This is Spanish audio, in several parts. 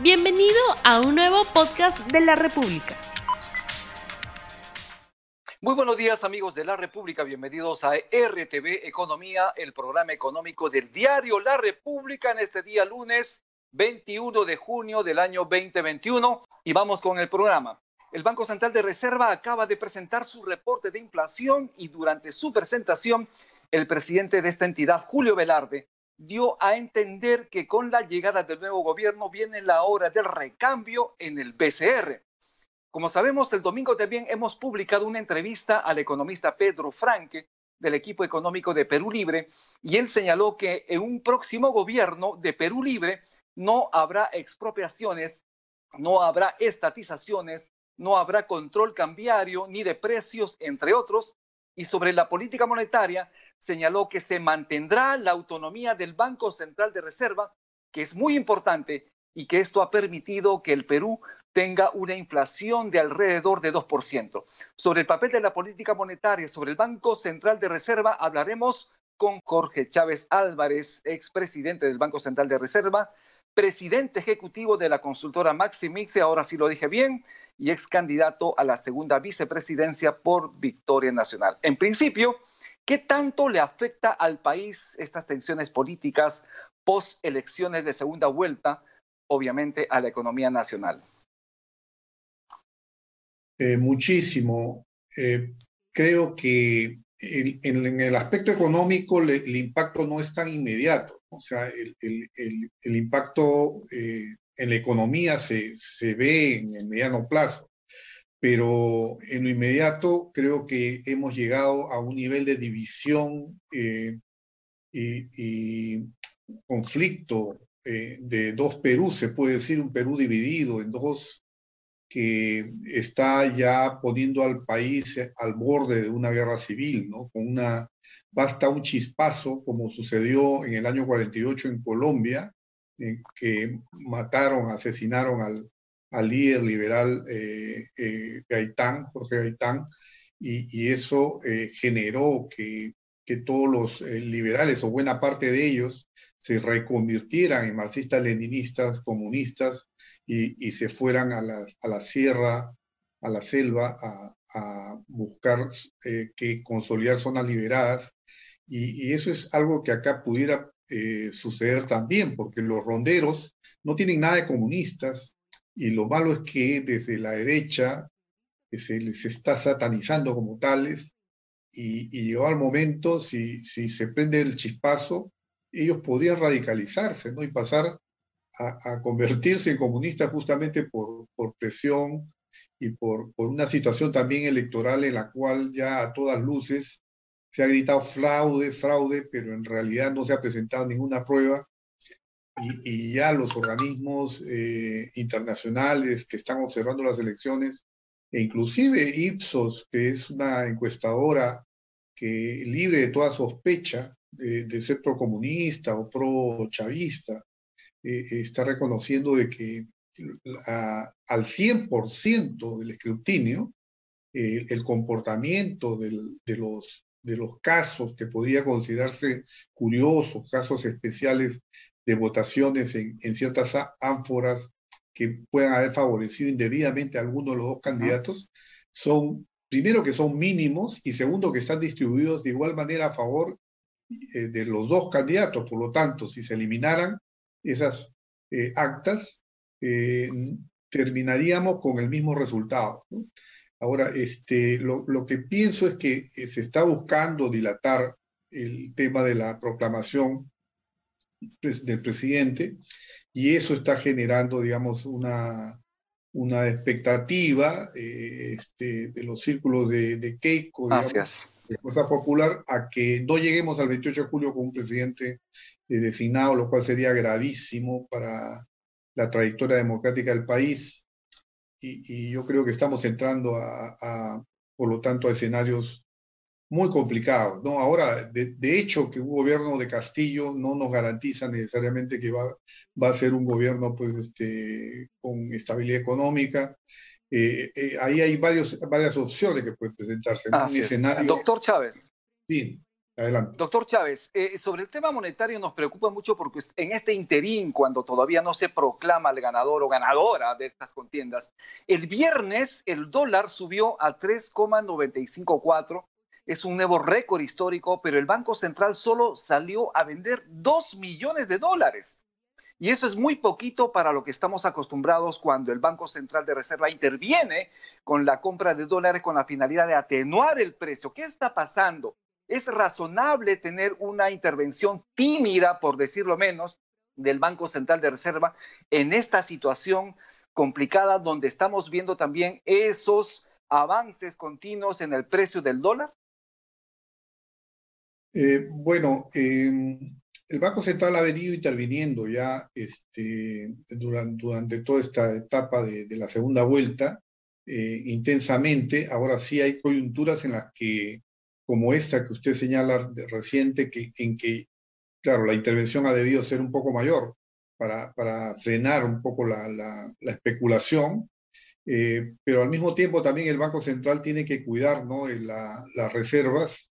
Bienvenido a un nuevo podcast de la República. Muy buenos días amigos de la República, bienvenidos a RTV Economía, el programa económico del diario La República en este día lunes 21 de junio del año 2021 y vamos con el programa. El Banco Central de Reserva acaba de presentar su reporte de inflación y durante su presentación el presidente de esta entidad, Julio Velarde, dio a entender que con la llegada del nuevo gobierno viene la hora del recambio en el BCR. Como sabemos, el domingo también hemos publicado una entrevista al economista Pedro Franque del equipo económico de Perú Libre y él señaló que en un próximo gobierno de Perú Libre no habrá expropiaciones, no habrá estatizaciones, no habrá control cambiario ni de precios, entre otros. Y sobre la política monetaria, señaló que se mantendrá la autonomía del Banco Central de Reserva, que es muy importante y que esto ha permitido que el Perú tenga una inflación de alrededor de 2%. Sobre el papel de la política monetaria, sobre el Banco Central de Reserva, hablaremos con Jorge Chávez Álvarez, expresidente del Banco Central de Reserva, presidente ejecutivo de la consultora Maximixe, ahora sí lo dije bien, y ex candidato a la segunda vicepresidencia por Victoria Nacional. En principio, ¿qué tanto le afecta al país estas tensiones políticas post elecciones de segunda vuelta, obviamente a la economía nacional? Eh, muchísimo. Eh, creo que en el aspecto económico el impacto no es tan inmediato o sea, el, impacto eh, en la economía se, se, ve en el mediano plazo, pero en lo inmediato creo que hemos llegado a un nivel de división eh, y, conflicto eh, de dos Perú, se puede decir un Perú dividido en dos, que está ya poniendo al país al borde de una guerra civil, ¿no? Con una basta un chispazo, como sucedió en el año 48 en Colombia, que mataron, asesinaron al, al líder liberal eh, eh, Gaitán, Jorge Gaitán, y, eso eh, generó que, que, todos los liberales, o buena parte de ellos, se reconvirtieran en marxistas, leninistas, comunistas, y, y se fueran a la, a la sierra a la selva a, buscar que consolidar zonas liberadas. Y, eso es algo que acá pudiera suceder también, porque los ronderos no tienen nada de comunistas y lo malo es que desde la derecha se les está satanizando como tales y, llegó al momento, si, se prende el chispazo, ellos podrían radicalizarse ¿no? y pasar a, convertirse en comunistas justamente por, presión y por una situación también electoral en la cual ya a todas luces se ha gritado fraude, fraude, pero en realidad no se ha presentado ninguna prueba y, y ya los organismos eh, internacionales que están observando las elecciones, e inclusive Ipsos, que es una encuestadora que libre de toda sospecha de, de ser pro-comunista o pro-chavista, eh, está reconociendo de que a, al 100% del escrutinio eh, el comportamiento del, de, los, de los casos que podría considerarse curiosos, casos especiales de votaciones en, en ciertas ánforas que puedan haber favorecido indebidamente a alguno de los dos candidatos, son, primero, que son mínimos y segundo, que están distribuidos de igual manera a favor eh, de los dos candidatos. Por lo tanto, si se eliminaran esas eh, actas, eh, terminaríamos con el mismo resultado. ¿no? Ahora, este, lo, lo, que pienso es que se está buscando dilatar el tema de la proclamación del presidente y eso está generando, digamos, una, una expectativa eh, este, de los círculos de, de Keiko, digamos, de Fuerza Popular, a que no lleguemos al 28 de julio con un presidente eh, designado, lo cual sería gravísimo para, la trayectoria democrática del país. Y, y yo creo que estamos entrando a, a, por lo tanto, a escenarios muy complicados. ¿no? Ahora, de, de, hecho, que un gobierno de Castillo no nos garantiza necesariamente que va, va a ser un gobierno pues, este, con estabilidad económica. Eh, eh, ahí hay varios, varias opciones que pueden presentarse. ¿no? Un escenario... Doctor Chávez. Sí. Adelante. Doctor Chávez, eh, sobre el tema monetario nos preocupa mucho porque en este interín, cuando todavía no se proclama el ganador o ganadora de estas contiendas, el viernes el dólar subió a 3,954. Es un nuevo récord histórico, pero el Banco Central solo salió a vender 2 millones de dólares. Y eso es muy poquito para lo que estamos acostumbrados cuando el Banco Central de Reserva interviene con la compra de dólares con la finalidad de atenuar el precio. ¿Qué está pasando? ¿Es razonable tener una intervención tímida, por decirlo menos, del Banco Central de Reserva en esta situación complicada donde estamos viendo también esos avances continuos en el precio del dólar? Eh, bueno, eh, el Banco Central ha venido interviniendo ya este, durante, toda esta etapa de, la segunda vuelta eh, intensamente. Ahora sí hay coyunturas en las que, como esta que usted señala reciente, que, en que, claro, la intervención ha debido ser un poco mayor para, frenar un poco la, la, la especulación. Eh, pero al mismo tiempo también el Banco Central tiene que cuidar ¿no? la, las reservas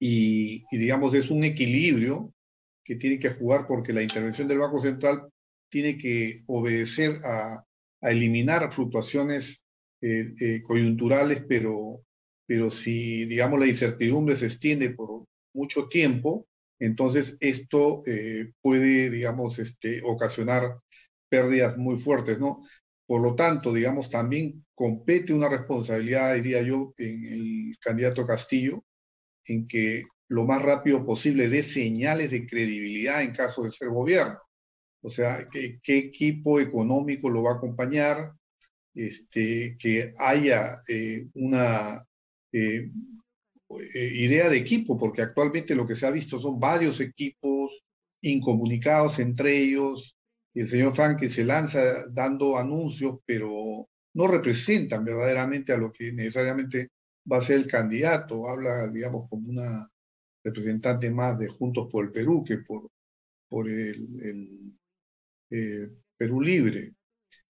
y, y, digamos, es un equilibrio que tiene que jugar porque la intervención del Banco Central tiene que obedecer a, a eliminar fluctuaciones eh, eh, coyunturales, pero, pero si, digamos, la incertidumbre se extiende por mucho tiempo, entonces esto eh, puede, digamos, este, ocasionar pérdidas muy fuertes, ¿no? Por lo tanto, digamos, también compete una responsabilidad, diría yo, en el candidato Castillo, en que lo más rápido posible de señales de credibilidad en caso de ser gobierno. O sea, ¿qué, qué equipo económico lo va a acompañar? Este, que haya eh, una eh, eh, idea de equipo, porque actualmente lo que se ha visto son varios equipos incomunicados entre ellos. El señor Frank se lanza dando anuncios, pero no representan verdaderamente a lo que necesariamente va a ser el candidato. Habla, digamos, como una representante más de Juntos por el Perú que por, por el, eh, Perú Libre.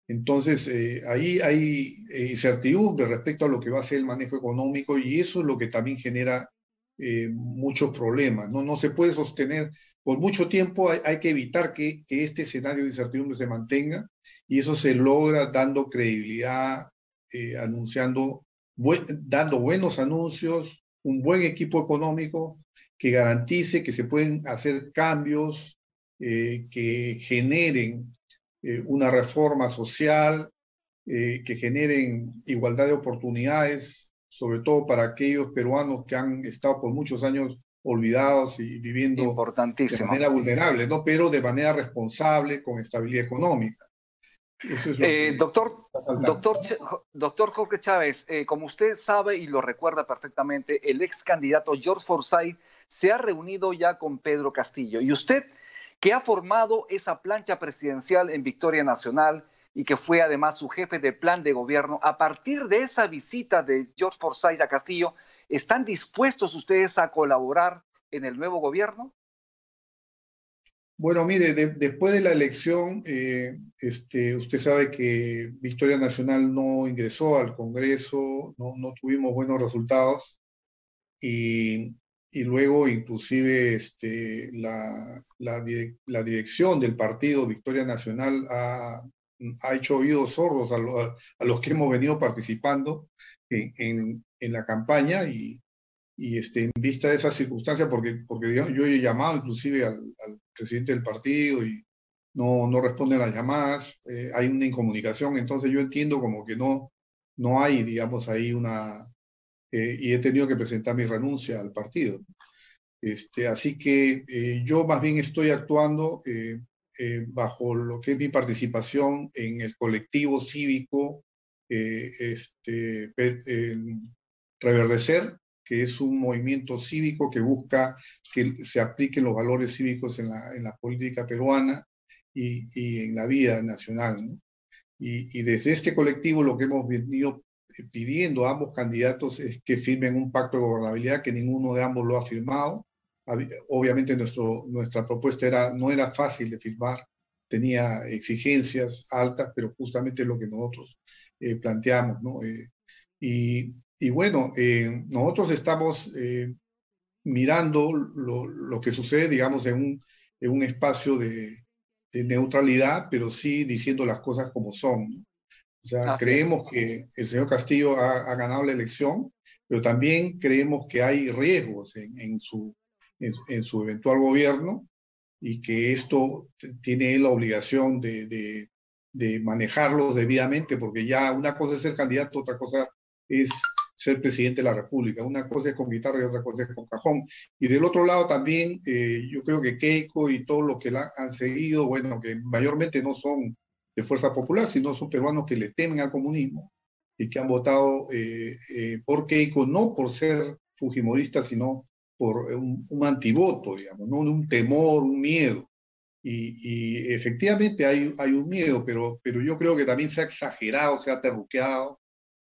Entonces, eh, ahí hay eh, incertidumbre respecto a lo que va a ser el manejo económico y eso es lo que también genera eh, muchos problemas. ¿no? no se puede sostener por mucho tiempo, hay, hay que evitar que, que, este escenario de incertidumbre se mantenga y eso se logra dando credibilidad, anunciando, buen, dando buenos anuncios, un buen equipo económico que garantice que se pueden hacer cambios eh, que generen eh, una reforma social, eh, que generen igualdad de oportunidades, sobre todo para aquellos peruanos que han estado por muchos años olvidados y viviendo de manera vulnerable, ¿no? pero de manera responsable, con estabilidad económica. Eso es eh, doctor, doctor, doctor Jorge Chávez, eh, como usted sabe y lo recuerda perfectamente, el ex candidato George Forsyth se ha reunido ya con Pedro Castillo. Y usted, que ha formado esa plancha presidencial en Victoria Nacional y que fue además su jefe de plan de gobierno, a partir de esa visita de George Forsyth a Castillo, ¿están dispuestos ustedes a colaborar en el nuevo gobierno? Bueno, mire, de, después de la elección, eh, este, usted sabe que Victoria Nacional no ingresó al Congreso, no, no tuvimos buenos resultados y, y luego inclusive este, la, la, la, dirección del partido Victoria Nacional ha, ha hecho oídos sordos a, lo, a, los que hemos venido participando en, en, en la campaña y, y este, en vista de esa circunstancia, porque, porque yo, yo he llamado inclusive al, al, presidente del partido y no, no responde las llamadas, eh, hay una incomunicación, entonces yo entiendo como que no, no hay, digamos, ahí una... Eh, y he tenido que presentar mi renuncia al partido. Este, así que eh, yo más bien estoy actuando eh, eh, bajo lo que es mi participación en el colectivo cívico este, Reverdecer, que es un movimiento cívico que busca que se apliquen los valores cívicos en la, en la política peruana y, y, en la vida nacional. Y, y, desde este colectivo lo que hemos venido pidiendo a ambos candidatos es que firmen un pacto de gobernabilidad, que ninguno de ambos lo ha firmado. Obviamente nuestro, nuestra propuesta era, no era fácil de firmar, tenía exigencias altas, pero justamente lo que nosotros eh, planteamos. ¿no? Eh, y, y bueno, eh, nosotros estamos, eh, mirando lo, que sucede, digamos, en un, en un espacio de, neutralidad, pero sí diciendo las cosas como son. O sea, creemos que el señor Castillo ha, ganado la elección, pero también creemos que hay riesgos en, su, en, su eventual gobierno y que esto tiene la obligación de, de, de manejarlo debidamente, porque ya una cosa es ser candidato, otra cosa es ser presidente de la República. Una cosa es con guitarra y otra cosa es con cajón. Y del otro lado también, eh, yo creo que Keiko y todos los que la han seguido, bueno, que mayormente no son de Fuerza Popular, sino son peruanos que le temen al comunismo y que han votado eh, eh, por Keiko, no por ser fujimoristas, sino por un, antivoto, digamos, ¿no? un temor, un miedo. Y, y, efectivamente hay, hay un miedo, pero, pero yo creo que también se ha exagerado, se ha terruqueado,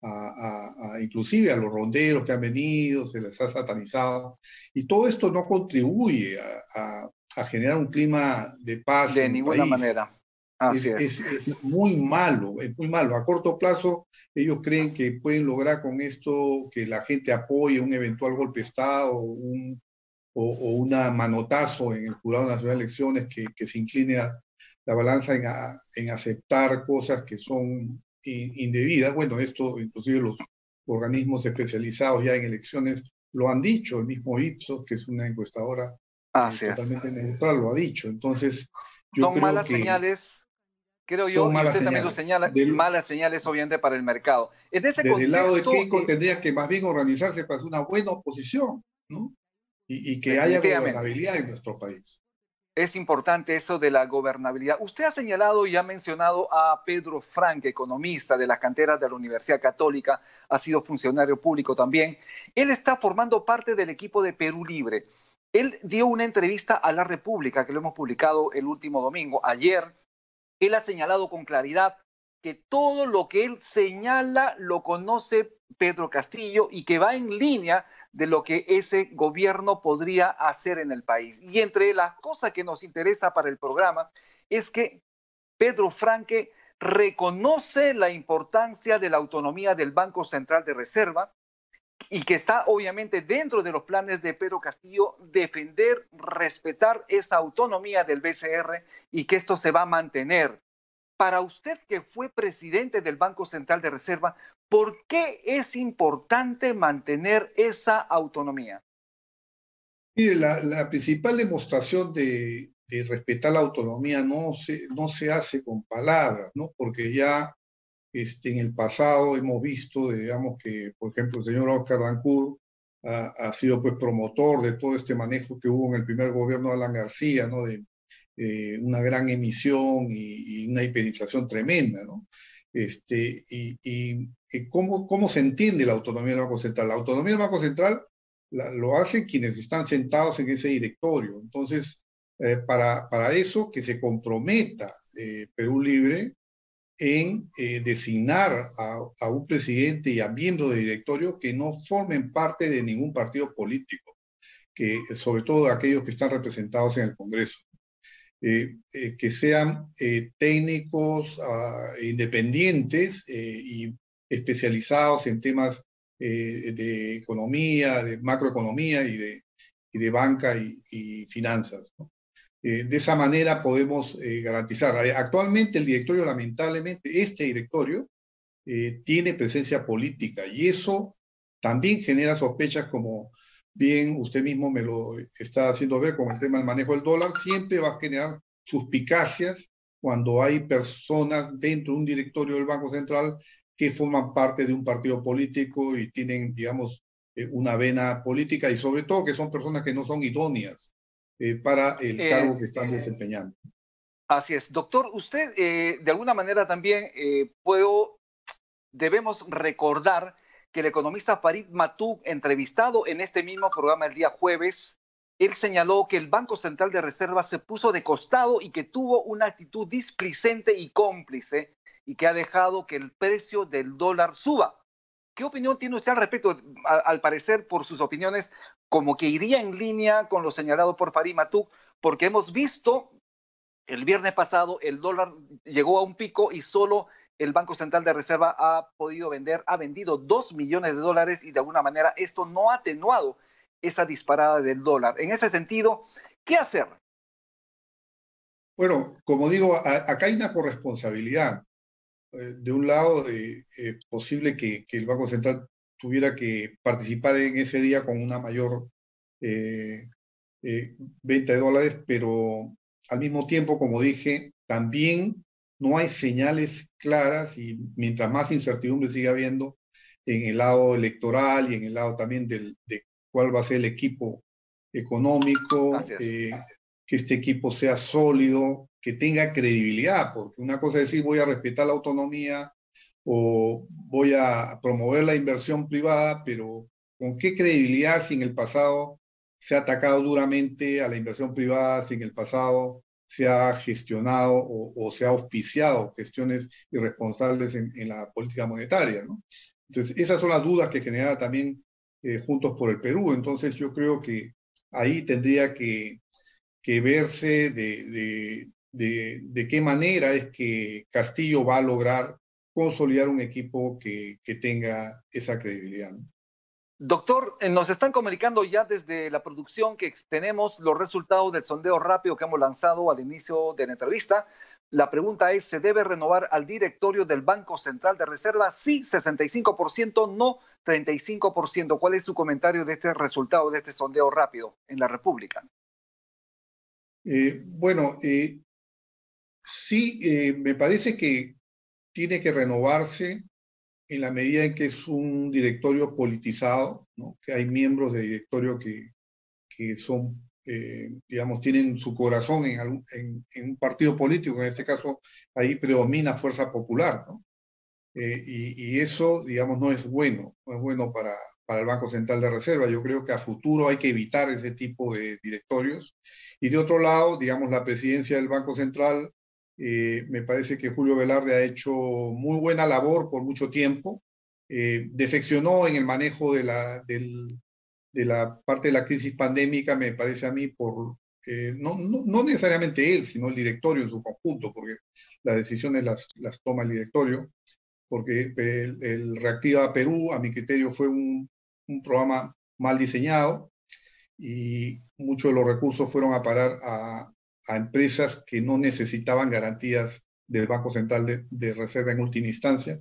a, inclusive a los ronderos que han venido, se les ha satanizado, y todo esto no contribuye a, generar un clima de paz. De ninguna manera. Así es, es. muy malo, es muy malo. A corto plazo, ellos creen que pueden lograr con esto que la gente apoye un eventual golpe de Estado un, o, o una manotazo en el Jurado Nacional de Elecciones que, que se incline a, la balanza en, en, aceptar cosas que son indebidas. Bueno, esto inclusive los organismos especializados ya en elecciones lo han dicho, el mismo Ipsos, que es una encuestadora totalmente neutral, lo ha dicho. Entonces, yo son malas señales, creo yo, y usted también lo señala, malas señales obviamente para el mercado. En ese desde el lado de Keiko eh, tendría que más bien organizarse para hacer una buena oposición, ¿no? Y, y que haya gobernabilidad en nuestro país es importante eso de la gobernabilidad. Usted ha señalado y ha mencionado a Pedro Frank, economista de las canteras de la Universidad Católica, ha sido funcionario público también. Él está formando parte del equipo de Perú Libre. Él dio una entrevista a La República, que lo hemos publicado el último domingo, ayer. Él ha señalado con claridad que todo lo que él señala lo conoce Pedro Castillo y que va en línea de lo que ese gobierno podría hacer en el país. Y entre las cosas que nos interesa para el programa es que Pedro Franque reconoce la importancia de la autonomía del Banco Central de Reserva y que está obviamente dentro de los planes de Pedro Castillo defender, respetar esa autonomía del BCR y que esto se va a mantener. Para usted que fue presidente del Banco Central de Reserva, ¿por qué es importante mantener esa autonomía? Mire, la, principal demostración de, respetar la autonomía no se, hace con palabras, ¿no? Porque ya este, en el pasado hemos visto, digamos, que, por ejemplo, el señor Oscar Dancourt ha, sido pues promotor de todo este manejo que hubo en el primer gobierno de Alan García, ¿no? Eh, una gran emisión y, una hiperinflación tremenda, ¿no? Este, y, ¿cómo, ¿cómo, se entiende la autonomía del Banco Central? La autonomía del Banco Central lo hacen quienes están sentados en ese directorio. Entonces, eh, para, para eso, que se comprometa eh, Perú Libre en designar a, a, un presidente y a miembros de directorio que no formen parte de ningún partido político, que sobre todo aquellos que están representados en el Congreso. Eh, eh, que sean eh, técnicos ah, independientes y especializados en temas de economía, de macroeconomía y de, y de banca y, finanzas. de esa manera podemos garantizar. Actualmente el directorio, lamentablemente, este directorio tiene presencia política y eso también genera sospechas como bien usted mismo me lo está haciendo ver con el tema del manejo del dólar, siempre va a generar suspicacias cuando hay personas dentro de un directorio del Banco Central que forman parte de un partido político y tienen, digamos, eh, una vena política y sobre todo que son personas que no son idóneas eh, para el eh, cargo que están desempeñando. Así es. Doctor, usted de alguna manera también puedo, debemos recordar que el economista Farid Matuk, entrevistado en este mismo programa el día jueves, él señaló que el Banco Central de Reserva se puso de costado y que tuvo una actitud displicente y cómplice y que ha dejado que el precio del dólar suba. ¿Qué opinión tiene usted al respecto? Al, parecer, por sus opiniones, como que iría en línea con lo señalado por Farid Matuk, porque hemos visto el viernes pasado el dólar llegó a un pico y solo el Banco Central de Reserva ha podido vender, ha vendido dos millones de dólares y de alguna manera esto no ha atenuado esa disparada del dólar. En ese sentido, ¿qué hacer? Bueno, como digo, acá hay una corresponsabilidad. Eh, de un lado, es eh, posible que, el Banco Central tuviera que participar en ese día con una mayor eh, venta de dólares, pero al mismo tiempo, como dije, también no hay señales claras y mientras más incertidumbre siga habiendo en el lado electoral y en el lado también del, de cuál va a ser el equipo económico, que este equipo sea sólido, que tenga credibilidad, porque una cosa es decir voy a respetar la autonomía o voy a promover la inversión privada, pero ¿con qué credibilidad si en el pasado se ha atacado duramente a la inversión privada, si en el pasado se ha gestionado o, se ha auspiciado gestiones irresponsables en, la política monetaria? ¿no? Entonces, esas son las dudas que genera también eh, Juntos por el Perú. Entonces, yo creo que ahí tendría que verse de, qué manera es que Castillo va a lograr consolidar un equipo que tenga esa credibilidad. Doctor, eh, nos están comunicando ya desde la producción que tenemos los resultados del sondeo rápido que hemos lanzado al inicio de la entrevista. La pregunta es, ¿se debe renovar al directorio del Banco Central de Reserva? Sí, 65%, no 35%. ¿Cuál es su comentario de este resultado, de este sondeo rápido en la República? Eh, bueno, eh, sí, me parece que tiene que renovarse en la medida en que es un directorio politizado, ¿no? que hay miembros de directorio que, que son, digamos, tienen su corazón en, en, un partido político, en este caso ahí predomina Fuerza Popular, ¿no? y, y, eso, digamos, no es bueno, no es bueno para, para el Banco Central de Reserva. Yo creo que a futuro hay que evitar ese tipo de directorios. Y de otro lado, digamos, la presidencia del Banco Central, eh, me parece que Julio Velarde ha hecho muy buena labor por mucho tiempo. Eh, defeccionó en el manejo de la, de la parte de la crisis pandémica, me parece a mí, por, eh, no, no, no, necesariamente él, sino el directorio en su conjunto, porque las decisiones las, las toma el directorio, porque el, el Reactiva Perú, a mi criterio, fue un, un programa mal diseñado y muchos de los recursos fueron a parar a, empresas que no necesitaban garantías del Banco Central de, Reserva en última instancia,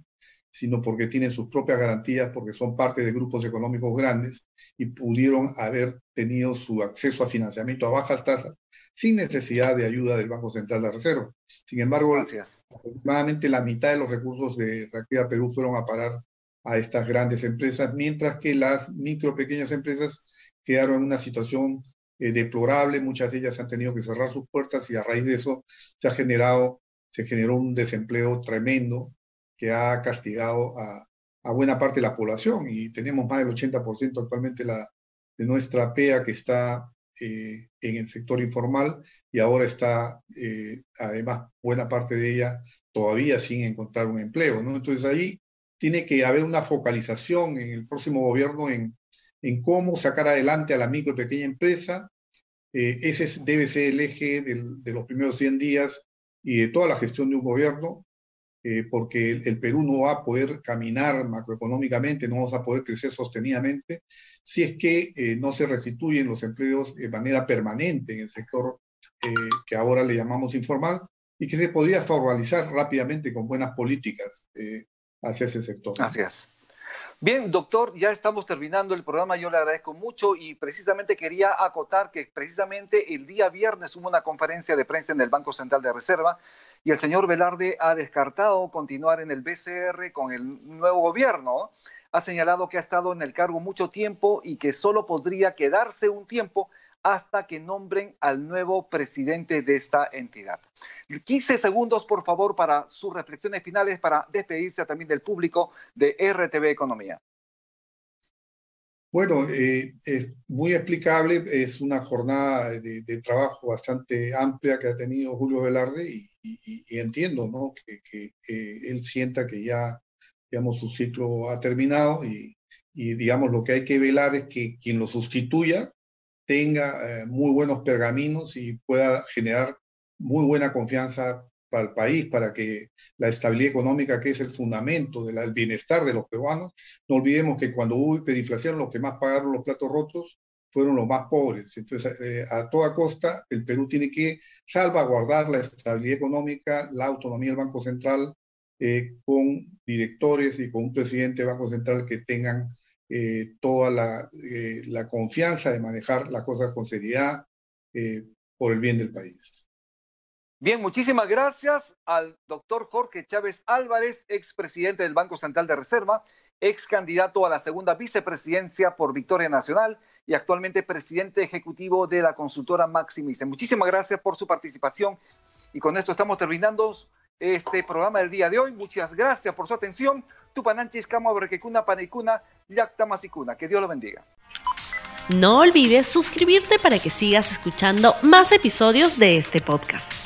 sino porque tienen sus propias garantías, porque son parte de grupos económicos grandes y pudieron haber tenido su acceso a financiamiento a bajas tasas sin necesidad de ayuda del Banco Central de Reserva. Sin embargo, aproximadamente la mitad de los recursos de Reactiva Perú fueron a parar a estas grandes empresas, mientras que las micro, pequeñas empresas quedaron en una situación eh, deplorable, muchas de ellas han tenido que cerrar sus puertas y a raíz de eso se ha generado, se generó un desempleo tremendo que ha castigado a, buena parte de la población y tenemos más del 80% actualmente la, de nuestra PEA que está eh, en el sector informal y ahora está eh, además buena parte de ella todavía sin encontrar un empleo, ¿no? Entonces ahí tiene que haber una focalización en el próximo gobierno en, en cómo sacar adelante a la micro y pequeña empresa. Eh, ese debe ser el eje de los primeros 100 días y de toda la gestión de un gobierno, eh, porque el, Perú no va a poder caminar macroeconómicamente, no vamos a poder crecer sostenidamente si es que eh, no se restituyen los empleos de manera permanente en el sector que ahora le llamamos informal y que se podría formalizar rápidamente con buenas políticas hacia ese sector. Gracias. Bien, doctor, ya estamos terminando el programa. Yo le agradezco mucho y precisamente quería acotar que precisamente el día viernes hubo una conferencia de prensa en el Banco Central de Reserva y el señor Velarde ha descartado continuar en el BCR con el nuevo gobierno. Ha señalado que ha estado en el cargo mucho tiempo y que solo podría quedarse un tiempo hasta que nombren al nuevo presidente de esta entidad. 15 segundos, por favor, para sus reflexiones finales, para despedirse también del público de RTV Economía. Bueno, eh, es muy explicable, es una jornada de, trabajo bastante amplia que ha tenido Julio Velarde y, entiendo ¿no? que, él sienta que ya digamos, su ciclo ha terminado y, y digamos lo que hay que velar es que quien lo sustituya tenga eh, muy buenos pergaminos y pueda generar muy buena confianza para el país, para que la estabilidad económica, que es el fundamento del bienestar de los peruanos, no olvidemos que cuando hubo hiperinflación, los que más pagaron los platos rotos fueron los más pobres. Entonces, eh, a toda costa, el Perú tiene que salvaguardar la estabilidad económica, la autonomía del Banco Central, eh, con directores y con un presidente del Banco Central que tengan eh, toda la, la, confianza de manejar las cosas con seriedad por el bien del país. Bien, muchísimas gracias al doctor Jorge Chávez Álvarez, expresidente del Banco Central de Reserva, ex candidato a la segunda vicepresidencia por Victoria Nacional y actualmente presidente ejecutivo de la consultora Maximice. Muchísimas gracias por su participación y con esto estamos terminando este programa del día de hoy. Muchas gracias por su atención. Tupananchis, Brequecuna, Panicuna, Yacta, Masicuna. Que Dios lo bendiga. No olvides suscribirte para que sigas escuchando más episodios de este podcast.